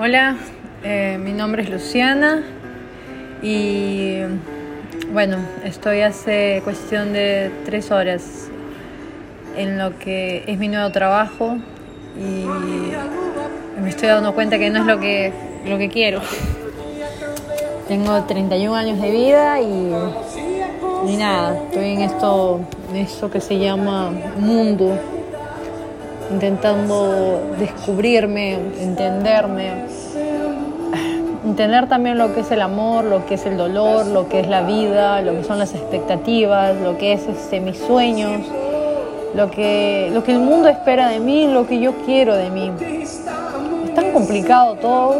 Hola, eh, mi nombre es Luciana y bueno, estoy hace cuestión de tres horas en lo que es mi nuevo trabajo y me estoy dando cuenta que no es lo que, lo que quiero. Tengo 31 años de vida y, ni nada, estoy en esto, en esto que se llama mundo intentando descubrirme, entenderme, entender también lo que es el amor, lo que es el dolor, lo que es la vida, lo que son las expectativas, lo que es este, mis sueños, lo que, lo que el mundo espera de mí, lo que yo quiero de mí. Es tan complicado todo.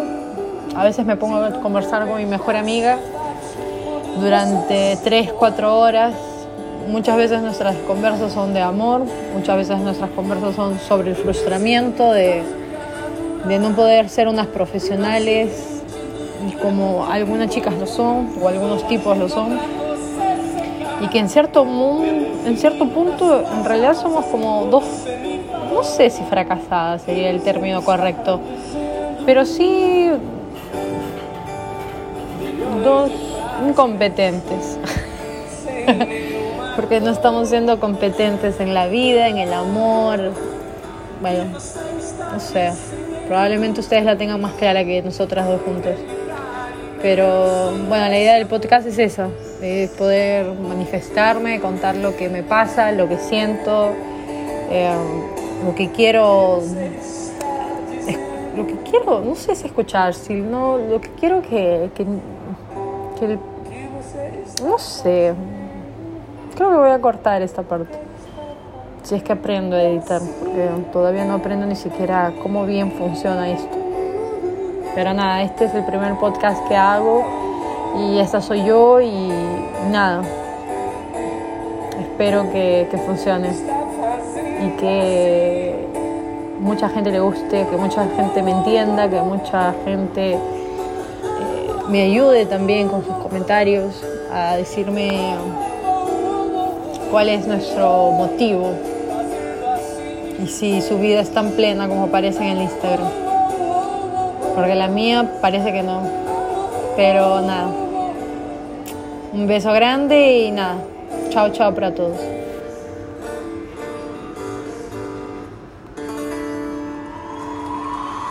A veces me pongo a conversar con mi mejor amiga durante 3, 4 horas Muchas veces nuestras conversas son de amor, muchas veces nuestras conversas son sobre el frustramiento de, no poder ser unas profesionales como algunas chicas lo son o algunos tipos lo son y que en cierto, en cierto punto en realidad somos como dos, no sé si fracasadas sería el término correcto, pero sí dos incompetentes. porque no estamos siendo competentes en la vida, en el amor. Bueno, no sé, probablemente ustedes la tengan más clara que nosotras dos juntos. Pero bueno, la idea del podcast es esa, es poder manifestarme, contar lo que me pasa, lo que siento, eh, lo que quiero, lo que quiero, no sé si escuchar, sino lo que quiero que, que, que no sé, Creo que voy a cortar esta parte. Si es que aprendo a editar, porque todavía no aprendo ni siquiera cómo bien funciona esto. Pero nada, este es el primer podcast que hago y esta soy yo y nada. Espero que, que funcione y que mucha gente le guste, que mucha gente me entienda, que mucha gente eh, me ayude también con sus comentarios a decirme cuál es nuestro motivo y si su vida es tan plena como parece en el Instagram. Porque la mía parece que no. Pero nada. Un beso grande y nada. Chao, chao para todos.